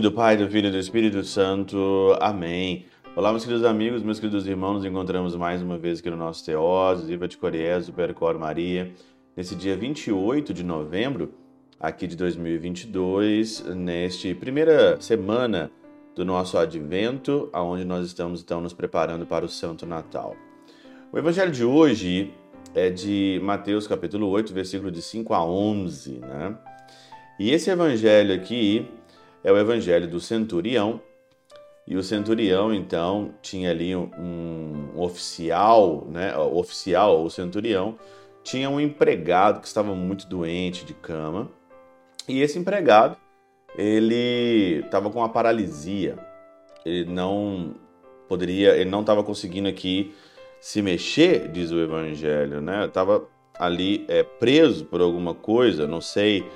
nome do Pai, do Filho e do Espírito Santo. Amém. Olá, meus queridos amigos, meus queridos irmãos, nos encontramos mais uma vez aqui no nosso Teós, Viva de Coriés, Percor Maria, nesse dia 28 de novembro, aqui de 2022, neste primeira semana do nosso advento, aonde nós estamos então nos preparando para o Santo Natal. O evangelho de hoje é de Mateus capítulo 8, versículo de 5 a 11, né? E esse evangelho aqui é o evangelho do centurião. E o centurião, então, tinha ali um, oficial, né? O oficial, o centurião, tinha um empregado que estava muito doente de cama. E esse empregado, ele estava com uma paralisia. Ele não poderia, ele não estava conseguindo aqui se mexer, diz o evangelho, né? Estava ali é, preso por alguma coisa, não sei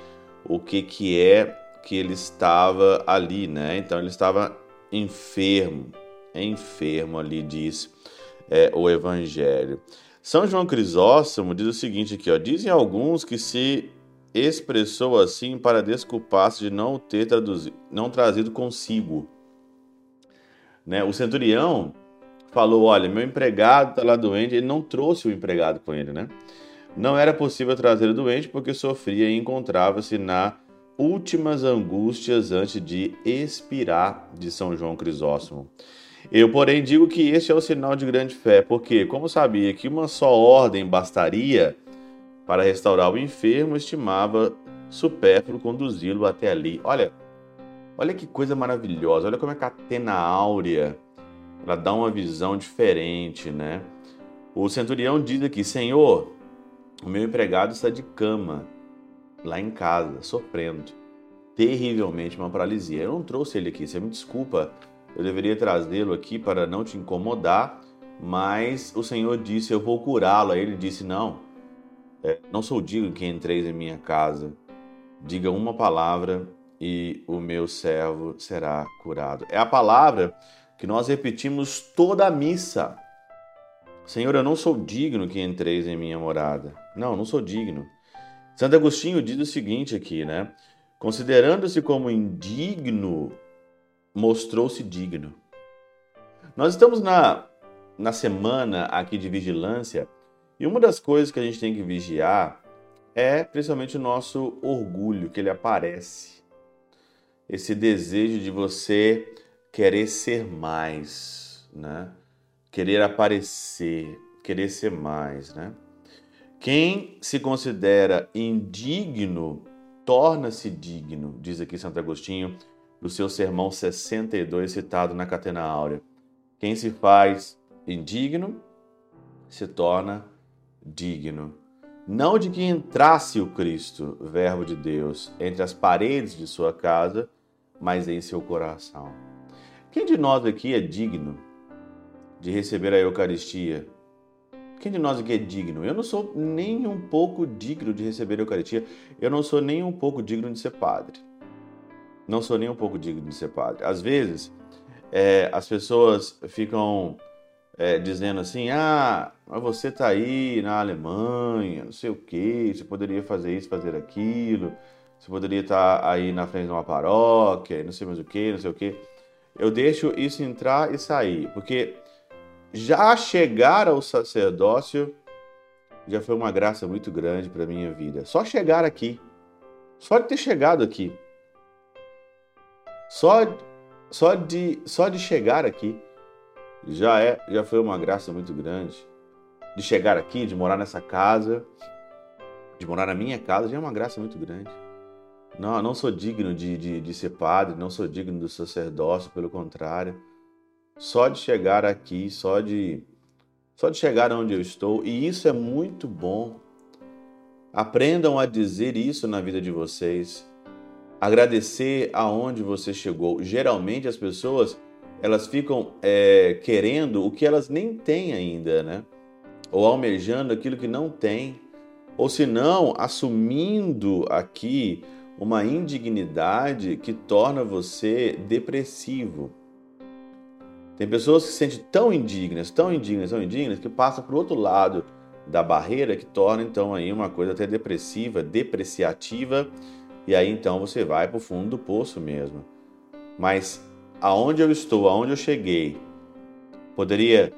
o que que é que ele estava ali, né? Então ele estava enfermo, enfermo ali diz é, o Evangelho. São João Crisóstomo diz o seguinte aqui, ó, dizem alguns que se expressou assim para desculpar-se de não ter traduzido, não trazido consigo. Né? O centurião falou, olha, meu empregado está lá doente, ele não trouxe o empregado com ele, né? Não era possível trazer o doente porque sofria e encontrava-se na últimas angústias antes de expirar, de São João Crisóstomo. Eu, porém, digo que este é o sinal de grande fé, porque, como sabia que uma só ordem bastaria para restaurar o enfermo, estimava supérfluo conduzi-lo até ali. Olha, olha que coisa maravilhosa, olha como é que a Atena Áurea ela dá uma visão diferente, né? O centurião diz aqui: Senhor, o meu empregado está de cama lá em casa, sofrendo terrivelmente uma paralisia. Eu não trouxe ele aqui, você me desculpa, eu deveria trazê-lo aqui para não te incomodar, mas o Senhor disse: Eu vou curá-lo. Aí ele disse: Não, é, não sou digno que entreis em minha casa. Diga uma palavra e o meu servo será curado. É a palavra que nós repetimos toda a missa. Senhor, eu não sou digno que entreis em minha morada. Não, não sou digno. Santo Agostinho diz o seguinte aqui, né? Considerando-se como indigno, mostrou-se digno. Nós estamos na, na semana aqui de vigilância e uma das coisas que a gente tem que vigiar é principalmente o nosso orgulho, que ele aparece. Esse desejo de você querer ser mais, né? Querer aparecer, querer ser mais, né? Quem se considera indigno torna-se digno, diz aqui Santo Agostinho, no seu sermão 62, citado na Catena Áurea. Quem se faz indigno se torna digno. Não de que entrasse o Cristo, Verbo de Deus, entre as paredes de sua casa, mas em seu coração. Quem de nós aqui é digno de receber a Eucaristia quem de nós aqui é digno? Eu não sou nem um pouco digno de receber a Eucaristia. Eu não sou nem um pouco digno de ser padre. Não sou nem um pouco digno de ser padre. Às vezes, é, as pessoas ficam é, dizendo assim: ah, mas você está aí na Alemanha, não sei o quê, você poderia fazer isso, fazer aquilo, você poderia estar tá aí na frente de uma paróquia, não sei mais o quê, não sei o quê. Eu deixo isso entrar e sair, porque já chegar ao sacerdócio já foi uma graça muito grande para minha vida. Só chegar aqui, só de ter chegado aqui, só só de só de chegar aqui já é já foi uma graça muito grande. De chegar aqui, de morar nessa casa, de morar na minha casa já é uma graça muito grande. Não, não sou digno de, de, de ser padre, não sou digno do sacerdócio, pelo contrário. Só de chegar aqui, só de só de chegar onde eu estou, e isso é muito bom. Aprendam a dizer isso na vida de vocês. Agradecer aonde você chegou. Geralmente as pessoas elas ficam é, querendo o que elas nem têm ainda, né? Ou almejando aquilo que não tem, ou se não assumindo aqui uma indignidade que torna você depressivo. Tem pessoas que se sentem tão indignas, tão indignas, tão indignas, que passam para o outro lado da barreira, que torna então aí uma coisa até depressiva, depreciativa, e aí então você vai para o fundo do poço mesmo. mas aonde eu estou, aonde eu cheguei, poderia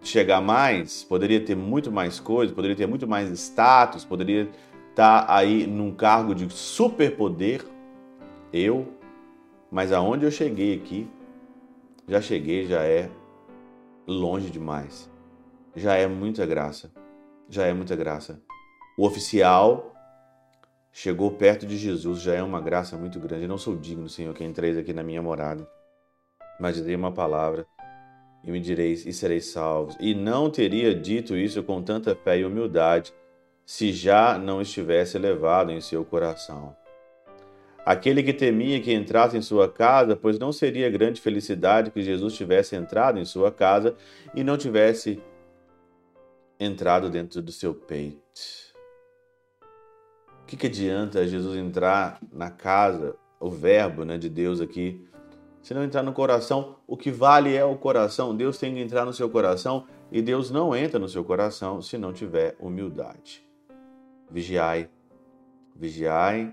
chegar mais, poderia ter muito mais coisas, poderia ter muito mais status, poderia estar aí num cargo de superpoder, eu, mas aonde eu cheguei aqui, já cheguei, já é longe demais. Já é muita graça. Já é muita graça. O oficial chegou perto de Jesus, já é uma graça muito grande. Eu não sou digno, Senhor, que entreis aqui na minha morada. Mas dizei uma palavra e me direis e sereis salvos. E não teria dito isso com tanta fé e humildade se já não estivesse elevado em seu coração. Aquele que temia que entrasse em sua casa, pois não seria grande felicidade que Jesus tivesse entrado em sua casa e não tivesse entrado dentro do seu peito. O que, que adianta Jesus entrar na casa, o verbo né, de Deus aqui, se não entrar no coração? O que vale é o coração. Deus tem que entrar no seu coração e Deus não entra no seu coração se não tiver humildade. Vigiai, vigiai